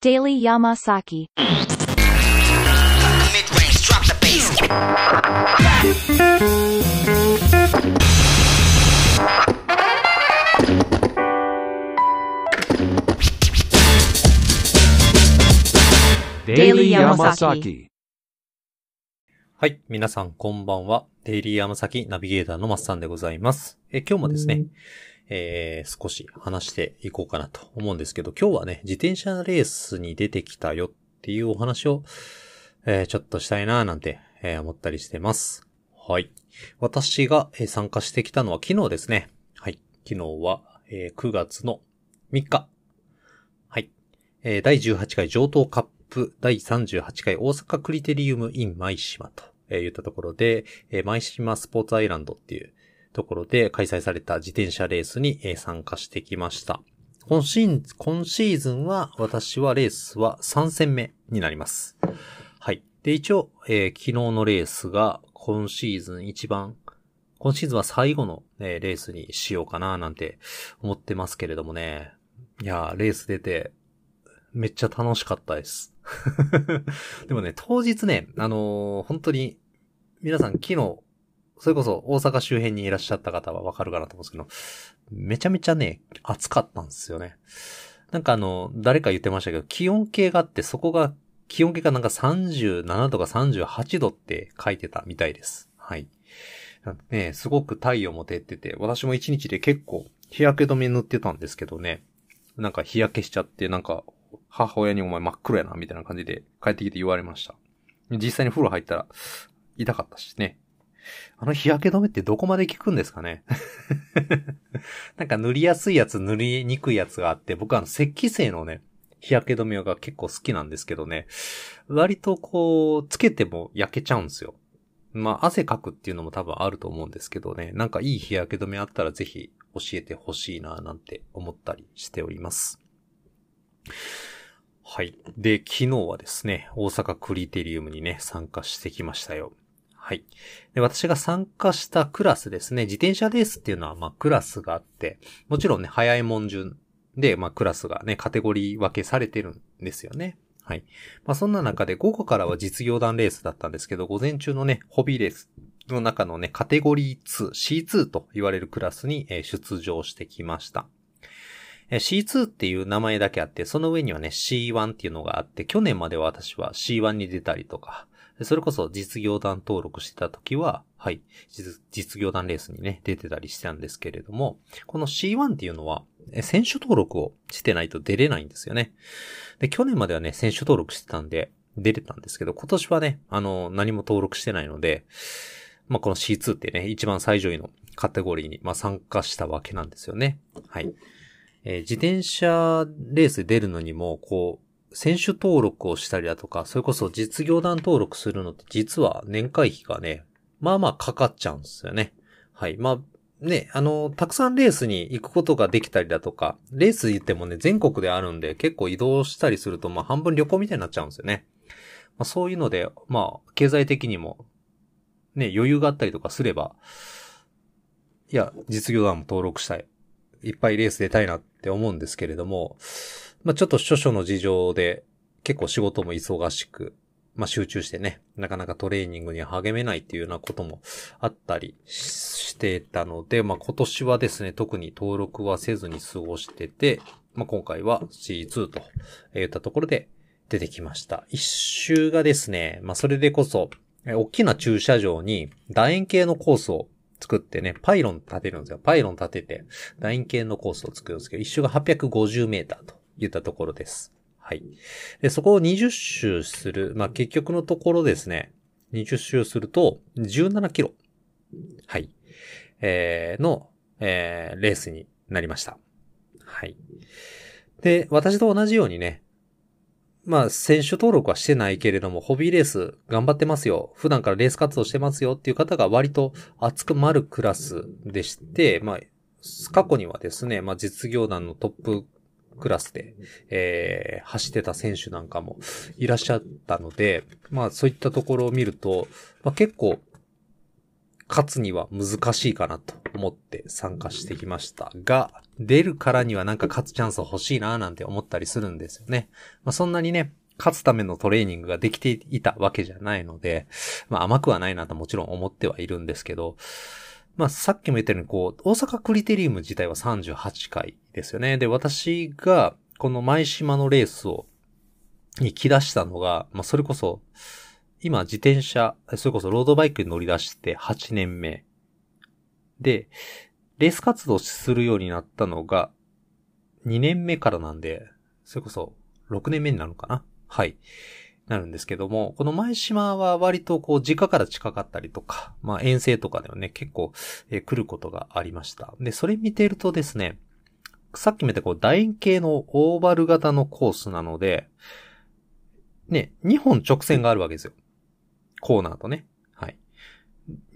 Daily Yamasaki. Mid-range, drop the bass. デイリーヤマサ Yamasaki. はい。皆さん、こんばんは。デイリーヤマサキナビゲーターのマッサンでございます。え、今日もですね、えー、少し話していこうかなと思うんですけど、今日はね、自転車レースに出てきたよっていうお話を、えー、ちょっとしたいなーなんて、えー思ったりしてます。はい。私が、参加してきたのは昨日ですね。はい。昨日は、えー9月の3日。はい。えー第18回上等カップ第38回大阪クリテリウム in 舞島と、えー言ったところで、えー舞島スポーツアイランドっていうところで開催された自転車レースに、参加してきました。今シーズン、今シーズンは私はレースは3戦目になります。はい。で、一応、えー昨日のレースが今シーズン一番、今シーズンは最後の、ね、レースにしようかななんて思ってますけれどもね。いやー、レース出て、めっちゃ楽しかったです。でもね、当日ね、あのー本当に、皆さん昨日、それこそ大阪周辺にいらっしゃった方はわかるかなと思うんですけど、めちゃめちゃね、暑かったんですよね。なんかあの、誰か言ってましたけど、気温計があって、そこが、気温計がなんか37度か38度って書いてたみたいです。はい。ね、すごく太陽も照ってて、私も一日で結構日焼け止め塗ってたんですけどね、なんか日焼けしちゃって、なんか母親にお前真っ黒やな、みたいな感じで帰ってきて言われました。実際に風呂入ったら痛かったしね。あの日焼け止めってどこまで効くんですかね？なんか塗りやすいやつ、塗りにくいやつがあって、僕はあの石器製のね、日焼け止めが結構好きなんですけどね、割とこう、つけても焼けちゃうんですよ。まあ、汗かくっていうのも多分あると思うんですけどね、なんかいい日焼け止めあったらぜひ教えてほしいななんて思ったりしております。はい。で、昨日はですね、大阪クリテリウムにね、参加してきましたよ。はい。で、私が参加したクラスですね、自転車レースっていうのは、まあ、クラスがあって、もちろんね、早いもん順で、まあ、クラスがね、カテゴリー分けされてるんですよね。はい。まあ、そんな中で午後からは実業団レースだったんですけど、午前中のね、ホビーレースの中のね、カテゴリー2、C2 と言われるクラスに、出場してきました。C2 っていう名前だけあって、その上にはね、C1 っていうのがあって、去年までは私は C1 に出たりとか、それこそ実業団登録してた時は、はい、実業団レースにね、出てたりしてたんですけれども、この C1 っていうのは、選手登録をしてないと出れないんですよね。で、去年まではね、選手登録してたんで、出れたんですけど、今年はね、あの、何も登録してないので、まあ、この C2 ってね、一番最上位のカテゴリーに、まあ、参加したわけなんですよね。はい。えー自転車レースで出るのにも、こう、選手登録をしたりだとか、それこそ実業団登録するのって実は年会費がね、まあまあかかっちゃうんですよね。はい。まあ、ね、あの、たくさんレースに行くことができたりだとか、レース言ってもね、全国であるんで、結構移動したりすると、まあ半分旅行みたいになっちゃうんですよね。まあそういうので、まあ、経済的にも、ね、余裕があったりとかすれば、いや、実業団も登録したい。いっぱいレース出たいなって思うんですけれども、まあちょっと諸々の事情で結構仕事も忙しく、まあ集中してね、なかなかトレーニングに励めないっていうようなこともあったりしてたので、まあ今年はですね、特に登録はせずに過ごしてて、まあ今回は C2 と言ったところで出てきました。一周がですね、まあそれでこそ、大きな駐車場に楕円形のコースを作ってね、パイロン立てるんですよ。パイロン立てて、楕円形のコースを作るんですけど、一周が850メーターといったところです。はい。で、そこを20周する、まあ、結局のところですね、20周すると、17キロ。はい。えー、の、えー、レースになりました。はい。で、私と同じようにね、まあ、選手登録はしてないけれども、ホビーレース頑張ってますよ。普段からレース活動してますよっていう方が割と熱くまるクラスでして、まあ、過去にはですね、まあ、実業団のトップクラスで、えー、走ってた選手なんかもいらっしゃったので、まあ、そういったところを見ると、まあ、結構、勝つには難しいかなと思って参加してきましたが、出るからにはなんか勝つチャンス欲しいななんて思ったりするんですよね。まあ、そんなにね、勝つためのトレーニングができていたわけじゃないので、まあ甘くはないなともちろん思ってはいるんですけど、まあさっきも言ったようにこう、大阪クリテリウム自体は38回ですよね。で、私がこの舞島のレースを、に来出したのが、まあそれこそ、今自転車、それこそロードバイクに乗り出して8年目。で、レース活動するようになったのが2年目からなんで、それこそ6年目になるのかな？はい。なるんですけども、この前島は割とこう、実家から近かったりとか、まあ遠征とかではね、結構、えー、来ることがありました。で、それ見てるとですね、さっき見たこう、楕円形のオーバル型のコースなので、ね、2本直線があるわけですよ。コーナーとね。はい。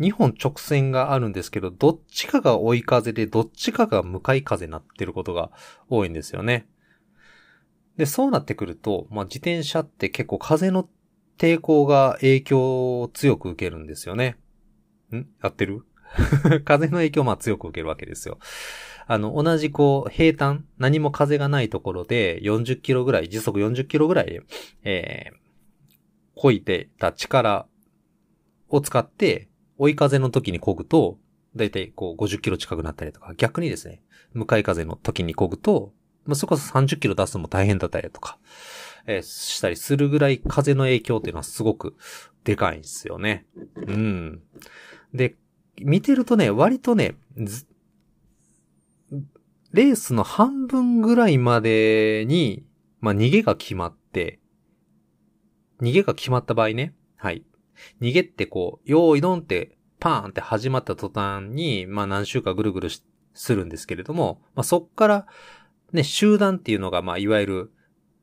2本直線があるんですけど、どっちかが追い風で、どっちかが向かい風になってることが多いんですよね。で、そうなってくると、まあ、自転車って結構風の抵抗が影響を強く受けるんですよね。ん？やってる？風の影響をまあ強く受けるわけですよ。あの、同じこう、平坦、何も風がないところで40キロぐらい、時速40キロぐらい、えー、こいてた力を使って、追い風の時に漕ぐと、だいたいこう50キロ近くなったりとか、逆にですね、向かい風の時に漕ぐと、まあ、そこそ30キロ出すのも大変だったりとか、えー、したりするぐらい風の影響っていうのはすごくでかいんですよね。うん。で、見てるとね、割とね、レースの半分ぐらいまでに、まあ、逃げが決まって、逃げが決まった場合ね、はい。逃げってこう、用意ドンってパーンって始まった途端に、まあ何週かぐるぐるするんですけれども、まあそっからね、集団っていうのが、まあ、いわゆる、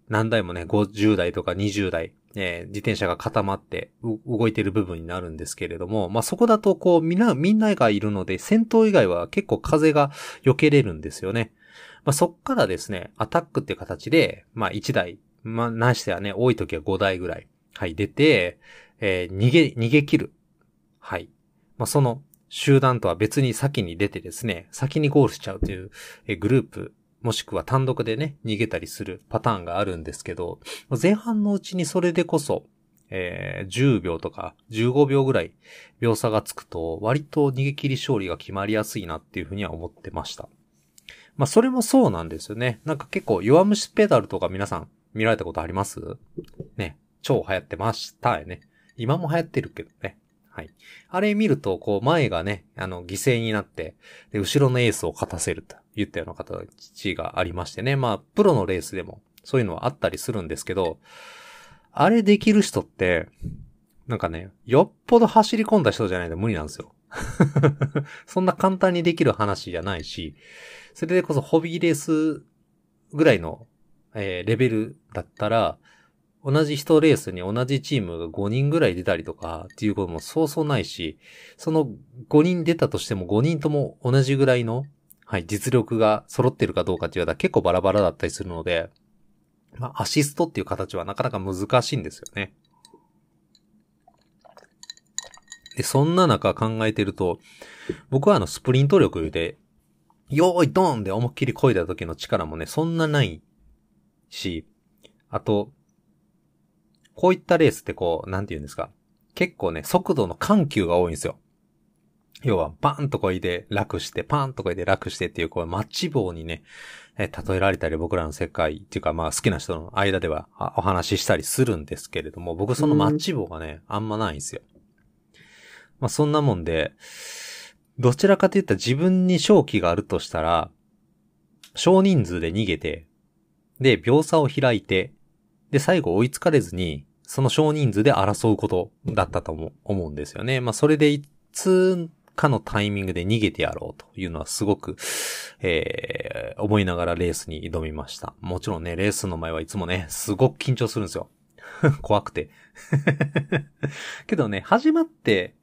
何台もね、50代とか20代、えー、自転車が固まって動いてる部分になるんですけれども、まあ、そこだとこう、みんな、みんながいるので、先頭以外は結構風が避けれるんですよね。まあ、そっからですね、アタックって形で、まあ、1台、まあ、なしてはね、多い時は5台ぐらい、はい、出て、えー、逃げ、逃げ切る。はい。まあ、その集団とは別に先に出てですね、先にゴールしちゃうという、え、グループもしくは単独でね、逃げたりするパターンがあるんですけど、前半のうちにそれでこそ、えー、10秒とか15秒ぐらい秒差がつくと、割と逃げ切り勝利が決まりやすいなっていうふうには思ってました。まあ、それもそうなんですよね。なんか結構弱虫ペダルとか皆さん見られたことあります？ね。超流行ってましたよね。今も流行ってるけどね。はい。あれ見ると、こう、前がね、あの、犠牲になって、で、後ろのエースを勝たせると言ったような形がありましてね。まあ、プロのレースでも、そういうのはあったりするんですけど、あれできる人って、なんかね、よっぽど走り込んだ人じゃないと無理なんですよ。そんな簡単にできる話じゃないし、それでこそホビーレースぐらいの、えー、レベルだったら、同じ人レースに同じチームが5人ぐらい出たりとかっていうこともそうそうないし、その5人出たとしても5人とも同じぐらいの、はい、実力が揃ってるかどうかっていうのは結構バラバラだったりするので、まあ、アシストっていう形はなかなか難しいんですよね。で、そんな中考えてると、僕はあのスプリント力で、よーいドーンで思いっきり漕いだ時の力もね、そんなないし、あと、こういったレースってこう、なんて言うんですか。結構ね、速度の緩急が多いんですよ。要は、バーンとこいで楽して、パーンとこいで楽してっていう、こう、マッチ棒にね、え例えられたり僕らの世界っていうか、まあ好きな人の間ではお話ししたりするんですけれども、僕そのマッチ棒がね、あんまないんですよ。まあそんなもんで、どちらかといったら自分に正気があるとしたら、少人数で逃げて、で、秒差を開いて、で、最後追いつかれずに、その少人数で争うことだったと思うんですよね。まあ、それでいつかのタイミングで逃げてやろうというのはすごく、えー、思いながらレースに挑みました。もちろんね、レースの前はいつもね、すごく緊張するんですよ。怖くて。けどね、始まって、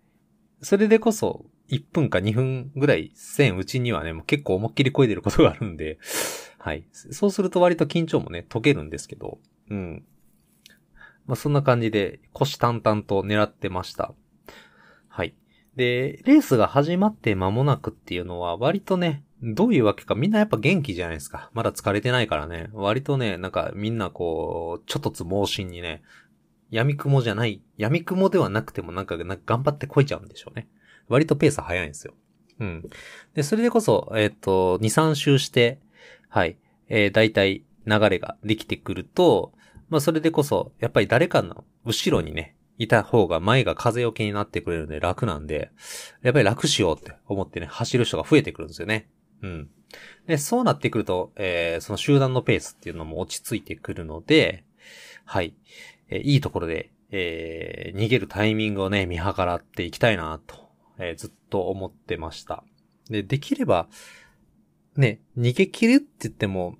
それでこそ、1分か2分ぐらいせんうちにはね、もう結構思いっきり声出ることがあるんで、はい。そうすると割と緊張もね、解けるんですけど、うん。まあ、そんな感じで、腰淡々と狙ってました。はい。で、レースが始まって間もなくっていうのは割とね、どういうわけかみんなやっぱ元気じゃないですか。まだ疲れてないからね。割とね、なんかみんなこう、ちょっとつ盲信にね、闇雲じゃない、闇雲ではなくてもなんか頑張ってこいちゃうんでしょうね。割とペース早いんですよ。うん。で、それでこそ、えっ、と、2、3周して、はい、えー、大体流れができてくると、まあそれでこそ、やっぱり誰かの後ろにね、いた方が前が風よけになってくれるんで楽なんで、やっぱり楽しようって思ってね、走る人が増えてくるんですよね。うん。で、そうなってくると、えー、その集団のペースっていうのも落ち着いてくるので、はい。えーいいところで、えー逃げるタイミングをね、見計らっていきたいなと、えーずっと思ってました。で、できれば、ね、逃げ切るって言っても、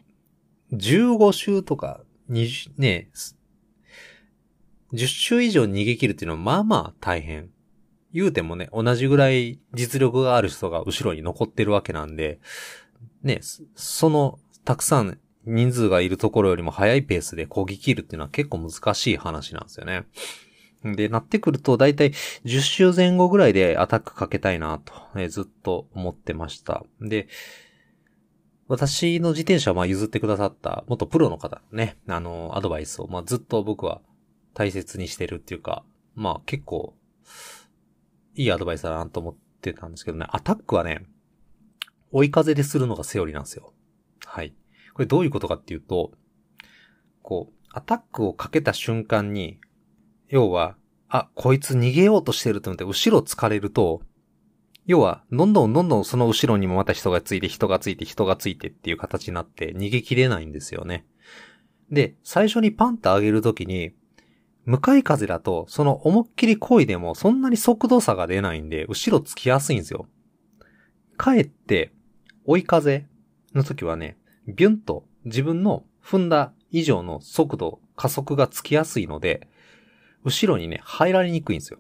15周とか、20、ね、10周以上逃げ切るっていうのはまあまあ大変。言うてもね、同じぐらい実力がある人が後ろに残ってるわけなんで、ね、その、たくさん人数がいるところよりも速いペースで攻撃切るっていうのは結構難しい話なんですよね。で、なってくると、だいたい10周前後ぐらいでアタックかけたいなと、えーずっと思ってました。で、私の自転車をまあ譲ってくださった元プロの方ね、あの、アドバイスをまあずっと僕は大切にしてるっていうか、まあ結構、いいアドバイスだなと思ってたんですけどね、アタックはね、追い風でするのがセオリーなんですよ。はい。これどういうことかっていうと、こう、アタックをかけた瞬間に、要は、あ、こいつ逃げようとしてると思って後ろ疲れると、要は、どんどんどんどんその後ろにもまた人がついて、人がついて、人がついてっていう形になって逃げ切れないんですよね。で、最初にパンと上げるときに、向かい風だと、その思いっきり漕いでもそんなに速度差が出ないんで、後ろつきやすいんですよ。かえって、追い風の時はね、ビュンと自分の踏んだ以上の速度、加速がつきやすいので、後ろにね、入られにくいんですよ。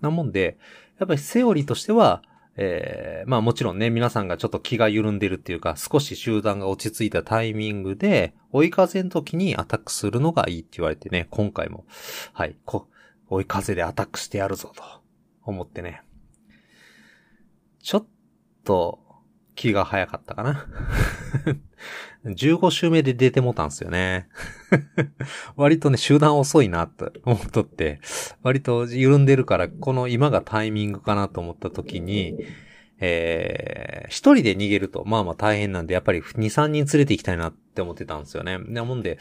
なもんで、やっぱりセオリーとしては、えー、まあもちろんね、皆さんがちょっと気が緩んでるっていうか、少し集団が落ち着いたタイミングで、追い風の時にアタックするのがいいって言われてね、今回も、はい、こ、追い風でアタックしてやるぞと、思ってね。ちょっと、気が早かったかな。15周目で出てもたんすよね。割とね、集団遅いなと思っとって、割と緩んでるから、この今がタイミングかなと思った時に、えー、一人で逃げると、まあまあ大変なんで、やっぱり2、3人連れて行きたいなって思ってたんですよね。なもんで、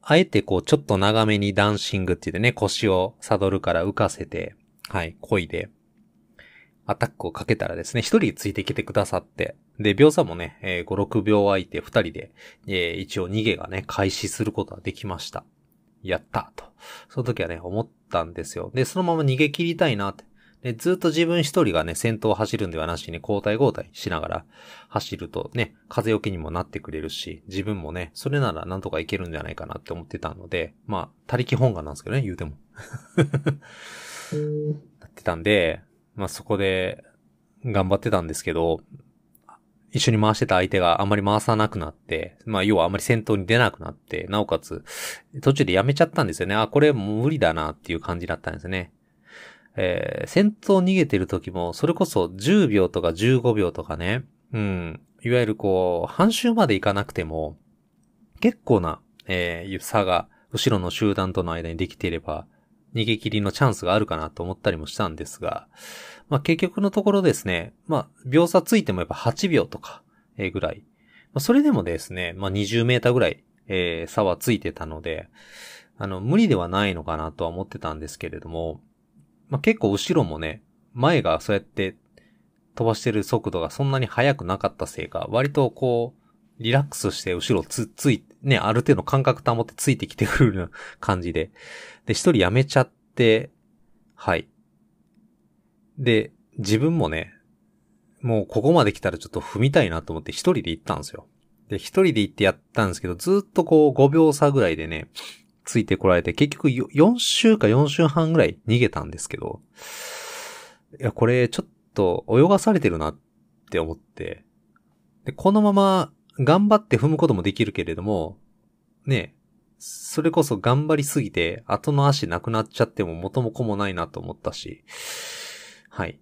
あえてこう、ちょっと長めにダンシングって言ってね、腰をサドルから浮かせて、はい、漕いで、アタックをかけたらですね、一人ついてきてくださって、で、秒差もね、えー5、6秒空いて二人で、えー一応逃げがね、開始することができました。やったと。その時はね、思ったんですよ。で、そのまま逃げ切りたいなって。で、ずっと自分一人がね、先頭を走るんではなしに交代交代しながら走るとね、風よけにもなってくれるし、自分もね、それならなんとかいけるんじゃないかなって思ってたので、まあ、他力本願なんですけどね、言うても。な ってたんで、まあそこで頑張ってたんですけど、一緒に回してた相手があんまり回さなくなって、まあ要はあんまり先頭に出なくなって、なおかつ途中でやめちゃったんですよね。あ、これもう無理だなっていう感じだったんですね。えー、先頭逃げてる時も、それこそ10秒とか15秒とかね、うん、いわゆるこう、半周まで行かなくても、結構な、えー、差が後ろの集団との間にできていれば、逃げ切りのチャンスがあるかなと思ったりもしたんですが、まあ結局のところですね、まあ秒差ついてもやっぱ8秒とか、えぐらい。まあそれでもですね、まあ20メーターぐらい、えー差はついてたので、あの、無理ではないのかなとは思ってたんですけれども、まあ結構後ろもね、前がそうやって飛ばしてる速度がそんなに速くなかったせいか、割とこう、リラックスして後ろつ、つい、ね、ある程度感覚保ってついてきてくる感じで。で、一人辞めちゃって、はい。で、自分もね、もうここまで来たらちょっと踏みたいなと思って一人で行ったんですよ。で、一人で行ってやったんですけど、ずっとこう5秒差ぐらいでね、ついてこられて、結局4週か4週半ぐらい逃げたんですけど、いや、これちょっと泳がされてるなって思って、で、このまま頑張って踏むこともできるけれども、ね、それこそ頑張りすぎて、後の足なくなっちゃっても元も子もないなと思ったし、はい。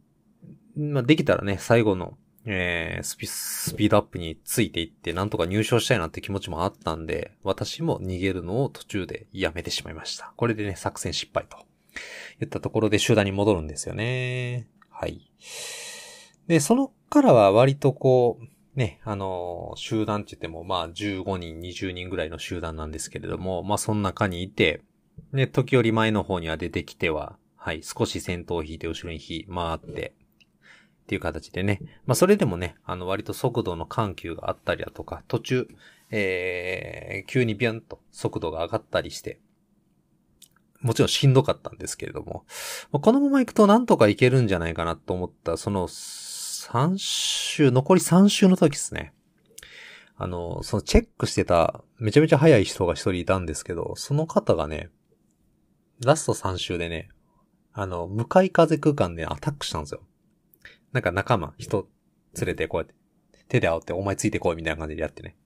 まあ、できたらね、最後の、えー、スピ、スピードアップについていって、なんとか入賞したいなって気持ちもあったんで、私も逃げるのを途中でやめてしまいました。これでね、作戦失敗と。言ったところで集団に戻るんですよね。はい。で、そのからは割とこう、ね、あのー集団って言っても、まあ、15人、20人ぐらいの集団なんですけれども、まあ、その中にいて、ね、時折前の方には出てきては、はい、少し先頭を引いて後ろに引回って、っていう形でね。まあ、それでもね、あの、割と速度の緩急があったりだとか、途中、えー、急にビュンと速度が上がったりして、もちろんしんどかったんですけれども、まこのまま行くとなんとかいけるんじゃないかなと思った、その3週、残り3週の時ですね。あの、そのチェックしてた、めちゃめちゃ速い人が一人いたんですけど、その方がね、ラスト3週でね、あの、向かい風空間でアタックしたんですよ。なんか仲間、人連れてこうやって、手で煽ってお前ついてこいみたいな感じでやってね、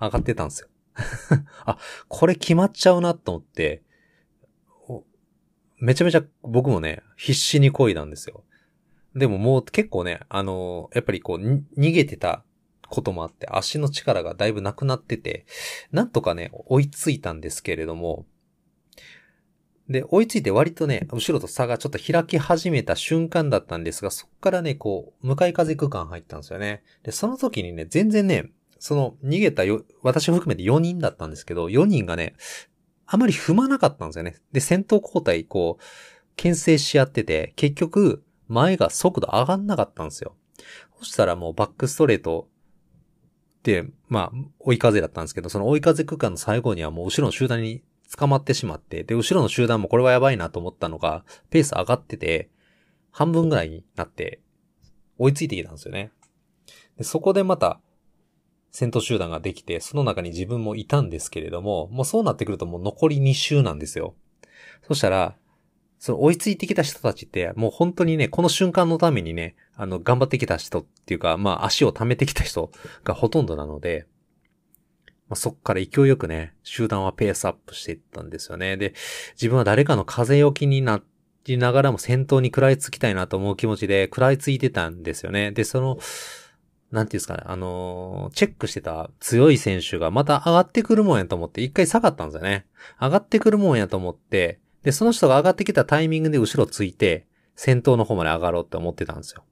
上がってたんですよ。あ、これ決まっちゃうなと思って、めちゃめちゃ僕もね、必死に漕いだんですよ。でももう結構ね、あのやっぱりこう、逃げてたこともあって、足の力がだいぶなくなってて、なんとかね、追いついたんですけれども、で、追いついて割とね、後ろと差がちょっと開き始めた瞬間だったんですが、そっからね、こう、向かい風区間入ったんですよね。で、その時にね、全然ね、その逃げたよ、私を含めて4人だったんですけど、4人がね、あまり踏まなかったんですよね。で、先頭交代、こう、牽制し合ってて、結局、前が速度上がんなかったんですよ。そしたらもうバックストレートで、まあ、追い風だったんですけど、その追い風区間の最後にはもう後ろの集団に捕まってしまって、で、後ろの集団もこれはやばいなと思ったのが、ペース上がってて、半分ぐらいになって、追いついてきたんですよね。でそこでまた、先頭集団ができて、その中に自分もいたんですけれども、もうそうなってくるともう残り2周なんですよ。そしたら、その追いついてきた人たちって、もう本当にね、この瞬間のためにね、あの、頑張ってきた人っていうか、まあ足を溜めてきた人がほとんどなので、まあ、そっから勢いよくね、集団はペースアップしていったんですよね。で、自分は誰かの風よきになりながらも先頭に食らいつきたいなと思う気持ちで食らいついてたんですよね。で、その、なんていうんですかね、あのチェックしてた強い選手がまた上がってくるもんやと思って一回下がったんですよね。上がってくるもんやと思って、で、その人が上がってきたタイミングで後ろついて、先頭の方まで上がろうって思ってたんですよ。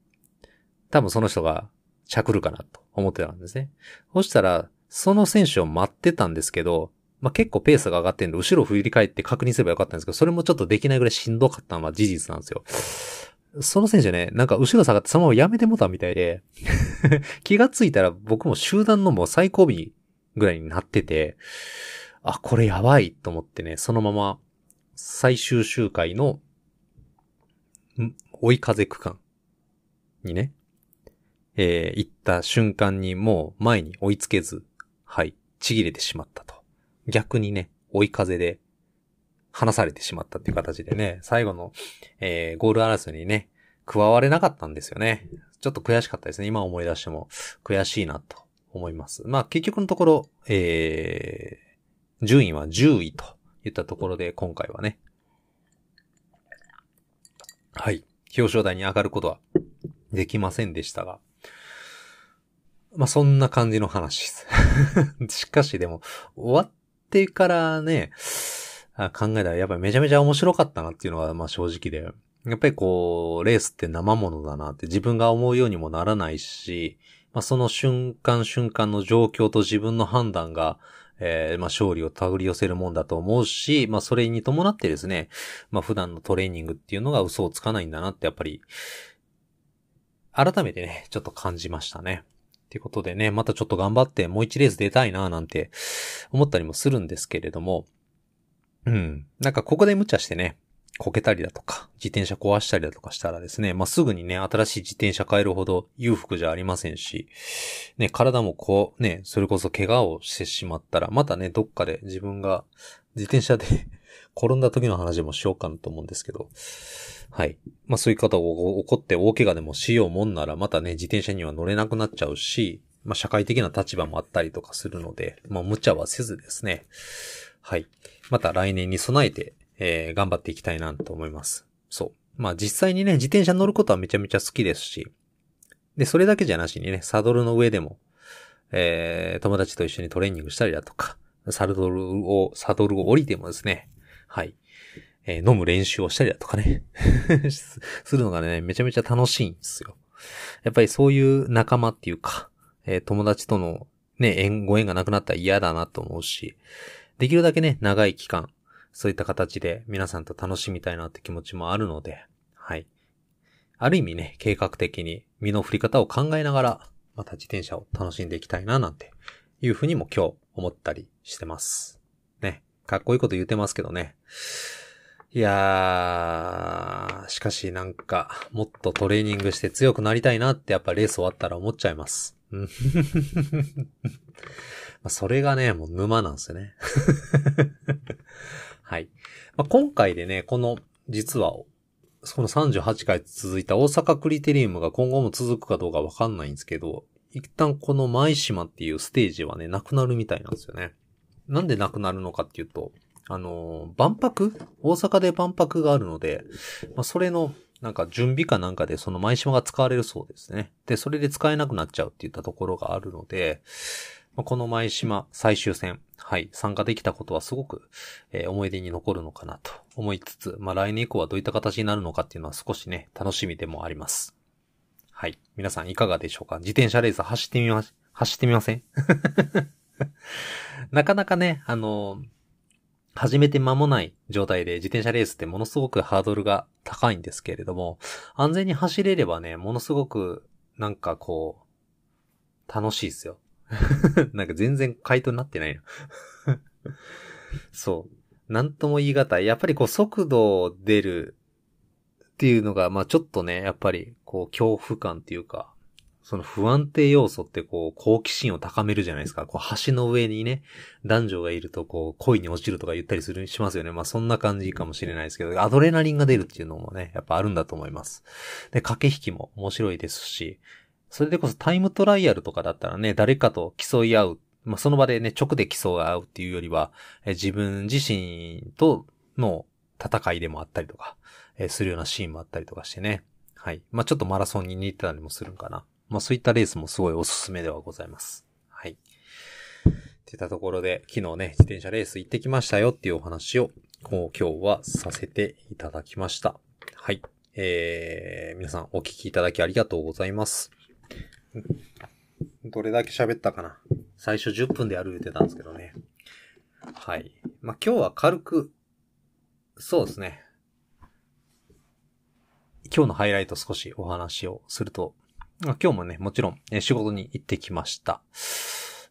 多分その人が着るかなと思ってたんですね。そしたら、その選手を待ってたんですけど、まあ、結構ペースが上がってんで、後ろ振り返って確認すればよかったんですけど、それもちょっとできないぐらいしんどかったのは事実なんですよ。その選手ね、なんか後ろ下がってそのままやめてもたみたいで、気がついたら僕も集団のもう最後尾ぐらいになってて、あ、これやばいと思ってね、そのまま最終周回の、追い風区間にね、えー行った瞬間にもう前に追いつけず、はい、ちぎれてしまったと。逆にね、追い風で離されてしまったっていう形でね、最後の、えーゴール争いにね、加われなかったんですよね。ちょっと悔しかったですね。今思い出しても悔しいなと思います。まあ結局のところ、えー、順位は10位といったところで今回はね、はい、表彰台に上がることはできませんでしたが、まあそんな感じの話です。しかしでも、終わってからね、考えたらやっぱりめちゃめちゃ面白かったなっていうのはまあ正直で、やっぱりこう、レースって生ものだなって自分が思うようにもならないし、まあその瞬間瞬間の状況と自分の判断が、えーまあ勝利を手繰り寄せるもんだと思うし、まあそれに伴ってですね、まあ普段のトレーニングっていうのが嘘をつかないんだなってやっぱり、改めてね、ちょっと感じましたね。ってことでね、またちょっと頑張ってもう一レース出たいななんて思ったりもするんですけれども、うん。なんかここで無茶してね、こけたりだとか、自転車壊したりだとかしたらですね、まあ、すぐにね、新しい自転車買えるほど裕福じゃありませんし、ね、体もこう、ね、それこそ怪我をしてしまったら、またね、どっかで自分が自転車で転んだ時の話もしようかなと思うんですけど、はい。まあそういう方が起こって大怪我でもしようもんなら、またね、自転車には乗れなくなっちゃうし、まあ社会的な立場もあったりとかするので、まあ無茶はせずですね、はい。また来年に備えて、えー頑張っていきたいなと思います。そう。まあ実際にね、自転車乗ることはめちゃめちゃ好きですし、で、それだけじゃなしにね、サドルの上でも、えー、友達と一緒にトレーニングしたりだとか、サドルを、サドルを降りてもですね、はい、えー飲む練習をしたりだとかね、するのがね、めちゃめちゃ楽しいんですよ。やっぱりそういう仲間っていうか、えー友達とのね、縁、ご縁がなくなったら嫌だなと思うし、できるだけね、長い期間、そういった形で皆さんと楽しみたいなって気持ちもあるので、はい。ある意味ね、計画的に身の振り方を考えながら、また自転車を楽しんでいきたいななんていうふうにも今日思ったりしてます。かっこいいこと言ってますけどね。いやー、しかしなんか、もっとトレーニングして強くなりたいなってやっぱレース終わったら思っちゃいます。それがね、もう沼なんですよね。はい。まあ、今回でね、この、実は、その38回続いた大阪クリテリウムが今後も続くかどうかわかんないんですけど、一旦この舞島っていうステージはね、なくなるみたいなんですよね。なんでなくなるのかっていうと、あの万博？大阪で万博があるので、まあ、それの、なんか準備かなんかでその舞島が使われるそうですね。で、それで使えなくなっちゃうって言ったところがあるので、まあこの舞島最終戦、はい、参加できたことはすごく、えー思い出に残るのかなと思いつつ、まあ来年以降はどういった形になるのかっていうのは少しね、楽しみでもあります。はい。皆さんいかがでしょうか？自転車レース走ってみま、走ってみません？なかなかね、あの始めて間もない状態で自転車レースってものすごくハードルが高いんですけれども、安全に走れればね、ものすごく、なんかこう、楽しいですよ。なんか全然回答になってないな。そう。なんとも言い難い。やっぱりこう速度出るっていうのが、まあちょっとね、やっぱりこう恐怖感っていうか、その不安定要素ってこう好奇心を高めるじゃないですか。こう橋の上にね、男女がいるとこう恋に落ちるとか言ったりする、しますよね。まあそんな感じかもしれないですけど、アドレナリンが出るっていうのもね、やっぱあるんだと思います。で、駆け引きも面白いですし、それでこそタイムトライアルとかだったらね、誰かと競い合う。まあその場でね、直で競い合うっていうよりは、え自分自身との戦いでもあったりとか、えするようなシーンもあったりとかしてね。はい。まあちょっとマラソンに似てたりもするんかな。まあそういったレースもすごいおすすめではございます。はい。っていったところで、昨日ね、自転車レース行ってきましたよっていうお話を、こう今日はさせていただきました。はい。えー、皆さんお聞きいただきありがとうございます。どれだけ喋ったかな最初10分でやる言ってたんですけどね。はい。まあ、今日は軽く、そうですね。今日のハイライト少しお話をすると、今日もね、もちろん、え仕事に行ってきました。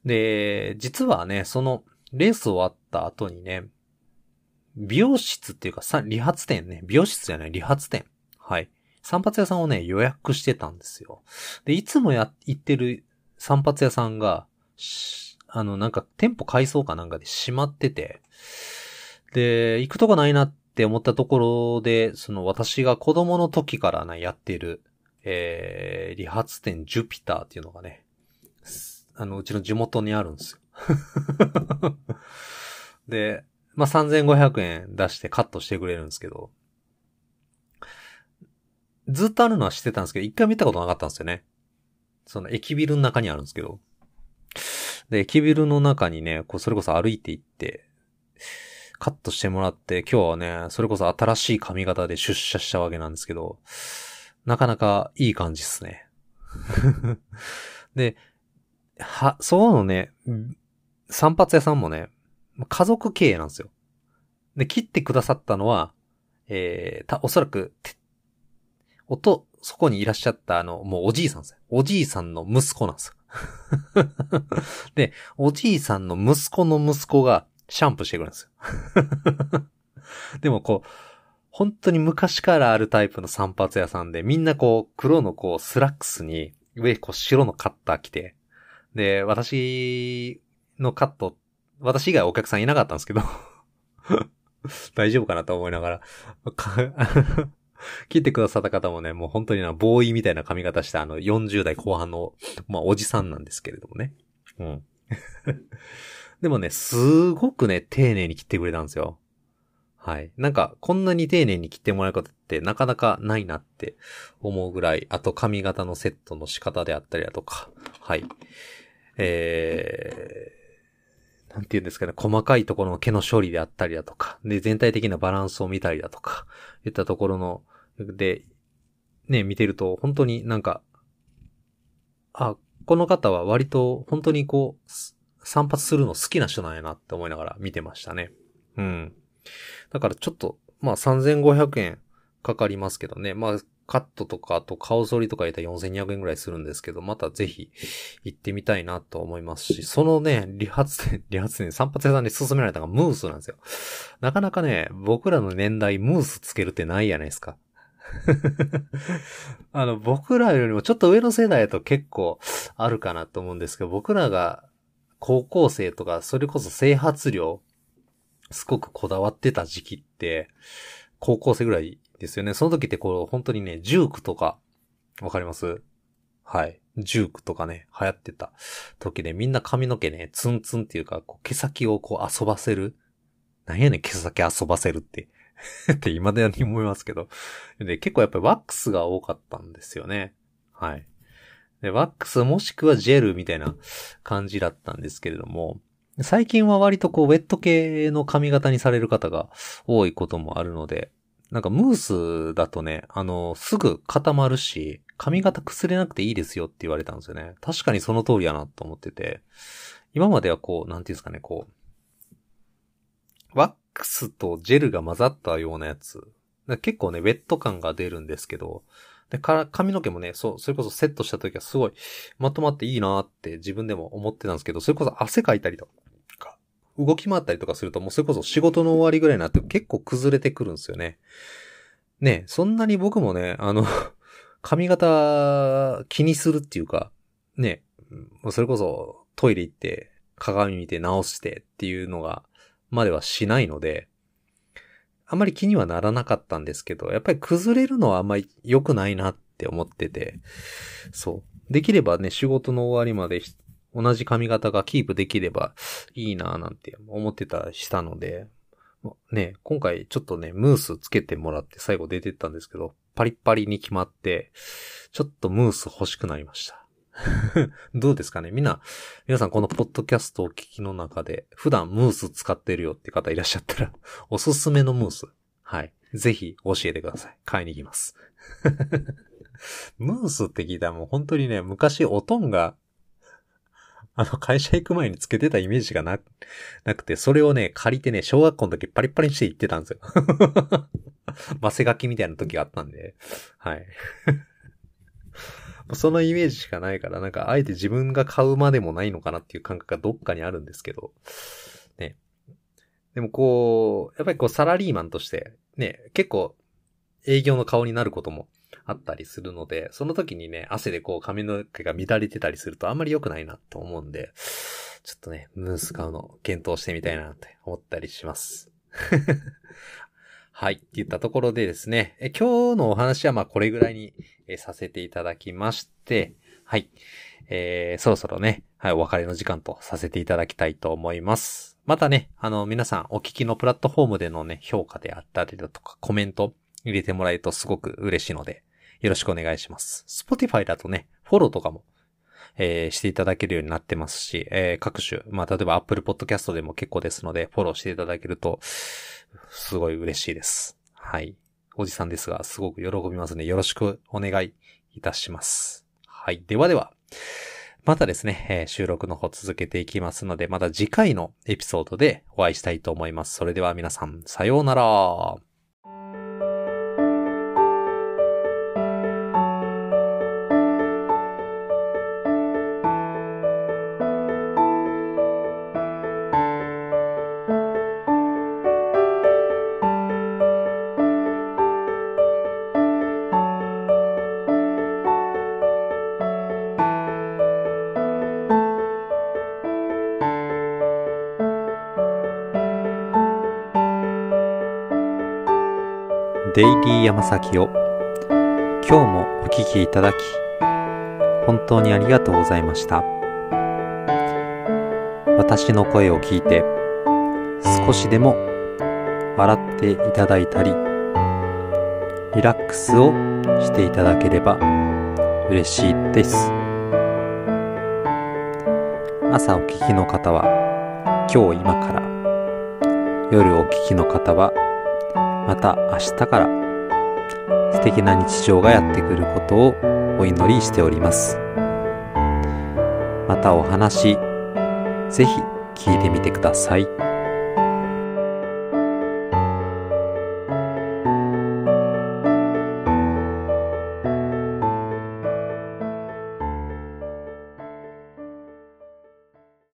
で、実はね、その、レース終わった後にね、美容室っていうか、さ理髪店ね、美容室じゃない、理髪店。はい。散髪屋さんをね、予約してたんですよ。で、いつもや、行ってる散髪屋さんが、あの、なんか店舗改装かなんかで閉まってて、で、行くとこないなって思ったところで、その私が子供の時からね、やってる、えー、理髪店ジュピターっていうのがね、あの、うちの地元にあるんですよ。で、まあ、3500円出してカットしてくれるんですけど、ずっとあるのは知ってたんですけど、一回見たことなかったんですよね。その駅ビルの中にあるんですけど。で、駅ビルの中にね、こう、それこそ歩いて行って、カットしてもらって、今日はね、それこそ新しい髪型で出社したわけなんですけど、なかなかいい感じっすね。で、は、そうのね、散髪屋さんもね、家族経営なんですよ。で、切ってくださったのは、えー、た、おそらく、おと、そこにいらっしゃったあの、もうおじいさんですよ。おじいさんの息子なんですよ。で、おじいさんの息子の息子がシャンプーしてくるんですよ。でもこう、本当に昔からあるタイプの散髪屋さんで、みんなこう、黒のこう、スラックスに、上こう、白のカッター着て、で、私のカット、私以外お客さんいなかったんですけど、大丈夫かなと思いながら、切ってくださった方もね、もう本当にな、ボーイみたいな髪型したあの40代後半の、まあおじさんなんですけれどもね。うん。でもね、すごくね、丁寧に切ってくれたんですよ。はい。なんか、こんなに丁寧に切ってもらうことってなかなかないなって思うぐらい、あと髪型のセットの仕方であったりだとか、はい。えー、なんて言うんですかね、細かいところの毛の処理であったりだとか、で、全体的なバランスを見たりだとか、いったところの、で、ね、見てると、本当になんか、あ、この方は割と本当にこう、散髪するの好きな人なんやなって思いながら見てましたね。うん。だからちょっと、まあ3500円かかりますけどね。まあカットとか、あと顔剃りとか入れたら4200円ぐらいするんですけど、またぜひ行ってみたいなと思いますし、そのね、理髪店、理髪店、散髪屋さんに勧められたのがムースなんですよ。なかなかね、僕らの年代ムースつけるってないやないですか。あの、僕らよりもちょっと上の世代だと結構あるかなと思うんですけど、僕らが高校生とか、それこそ整髪量、すごくこだわってた時期って、高校生ぐらいですよね。その時ってこう、本当にね、ジュークとか、わかります？はい。ジュークとかね、流行ってた時で、みんな髪の毛ね、ツンツンっていうか、こう毛先をこう遊ばせる。なんやねん、毛先遊ばせるって。って今でに思いますけど。で、結構やっぱりワックスが多かったんですよね。はい。で、ワックスもしくはジェルみたいな感じだったんですけれども、最近は割とこう、ウェット系の髪型にされる方が多いこともあるので、なんかムースだとね、あの、すぐ固まるし、髪型崩れなくていいですよって言われたんですよね。確かにその通りやなと思ってて、今まではこう、なんていうんですかね、こう、ワックスとジェルが混ざったようなやつ。結構ね、ウェット感が出るんですけど、で、か、髪の毛もね、そう、それこそセットした時はすごいまとまっていいなって自分でも思ってたんですけど、それこそ汗かいたりと、動き回ったりとかするともうそれこそ仕事の終わりぐらいになって結構崩れてくるんですよね。ね、そんなに僕もね、あの、髪型気にするっていうか、ね、もうそれこそトイレ行って鏡見て直してっていうのが、まではしないので、あんまり気にはならなかったんですけど、やっぱり崩れるのはあんまり良くないなって思ってて、そう。できればね、仕事の終わりまで同じ髪型がキープできればいいなぁなんて思ってたりしたので、ね、今回ちょっとね、ムースつけてもらって最後出てったんですけど、パリッパリに決まって、ちょっとムース欲しくなりました。どうですかね？みんな、皆さんこのポッドキャストを聞きの中で、普段ムース使ってるよって方いらっしゃったら、おすすめのムース。はい。ぜひ教えてください。買いに行きます。ムースって聞いたらもう本当にね、昔おとんが、あの会社行く前につけてたイメージがな、なくて、それをね、借りてね、小学校の時パリパリにして行ってたんですよ。マセガキみたいな時があったんで、はい。そのイメージしかないから、なんか、あえて自分が買うまでもないのかなっていう感覚がどっかにあるんですけど、ね。でもこう、やっぱりこう、サラリーマンとして、ね、結構、営業の顔になることもあったりするので、その時にね、汗でこう、髪の毛が乱れてたりするとあんまり良くないなと思うんで、ちょっとね、ムース買うの検討してみたいなって思ったりします。はい。って言ったところでですね、え今日のお話はまあこれぐらいに、えさせていただきまして、はい。えー、そろそろね、はい、お別れの時間とさせていただきたいと思います。またね、あの、皆さんお聞きのプラットフォームでのね、評価であったりだとか、コメント入れてもらえるとすごく嬉しいので、よろしくお願いします。Spotify だとね、フォローとかも、えーしていただけるようになってますし、えー各種、まあ、例えば Apple Podcast でも結構ですので、フォローしていただけると、すごい嬉しいです。はい。おじさんですが、すごく喜びますので、よろしくお願いいたします。はい。ではでは、またですね、えー収録の方続けていきますので、また次回のエピソードでお会いしたいと思います。それでは皆さん、さようなら。デイリー山崎を今日もお聞きいただき本当にありがとうございました私の声を聞いて少しでも笑っていただいたり、リラックスをしていただければ嬉しいです。朝お聞きの方は今日今から、夜お聞きの方はまた明日から素敵な日常がやってくることをお祈りしております。またお話、ぜひ聞いてみてください。